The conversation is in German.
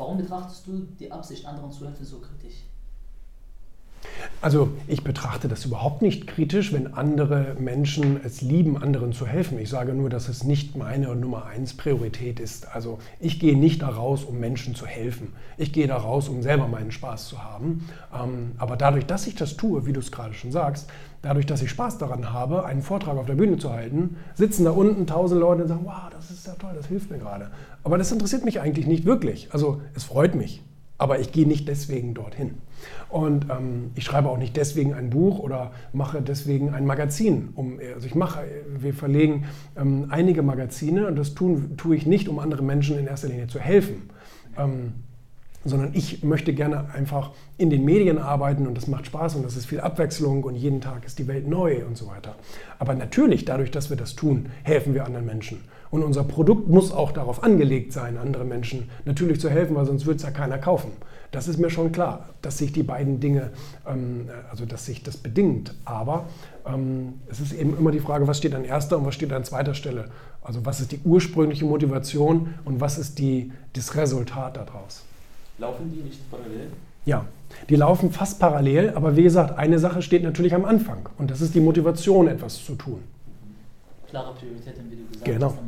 Warum betrachtest du die Absicht, anderen zu helfen, so kritisch? Also ich betrachte das überhaupt nicht kritisch, wenn andere Menschen es lieben, anderen zu helfen. Ich sage nur, dass es nicht meine Nummer eins Priorität ist. Also ich gehe nicht da raus, um Menschen zu helfen. Ich gehe da raus, um selber meinen Spaß zu haben. Ähm, aber dadurch, dass ich das tue, wie du es gerade schon sagst, dadurch, dass ich Spaß daran habe, einen Vortrag auf der Bühne zu halten, sitzen da unten tausend Leute und sagen, wow, das ist ja toll, das hilft mir gerade. Aber das interessiert mich eigentlich nicht wirklich. Also es freut mich. Aber ich gehe nicht deswegen dorthin. Und ähm, ich schreibe auch nicht deswegen ein Buch oder mache deswegen ein Magazin. Um, also ich mache, wir verlegen ähm, einige Magazine und das tun, tue ich nicht, um anderen Menschen in erster Linie zu helfen. Ähm, sondern ich möchte gerne einfach in den Medien arbeiten und das macht Spaß und das ist viel Abwechslung und jeden Tag ist die Welt neu und so weiter. Aber natürlich, dadurch, dass wir das tun, helfen wir anderen Menschen. Und unser Produkt muss auch darauf angelegt sein, anderen Menschen natürlich zu helfen, weil sonst würde es ja keiner kaufen. Das ist mir schon klar, dass sich die beiden Dinge, ähm, also dass sich das bedingt. Aber ähm, es ist eben immer die Frage, was steht an erster und was steht an zweiter Stelle. Also was ist die ursprüngliche Motivation und was ist die, das Resultat daraus. Laufen die nicht parallel? Ja, die laufen fast parallel, aber wie gesagt, eine Sache steht natürlich am Anfang und das ist die Motivation, etwas zu tun. Klare Prioritäten, wie du gesagt genau. hast.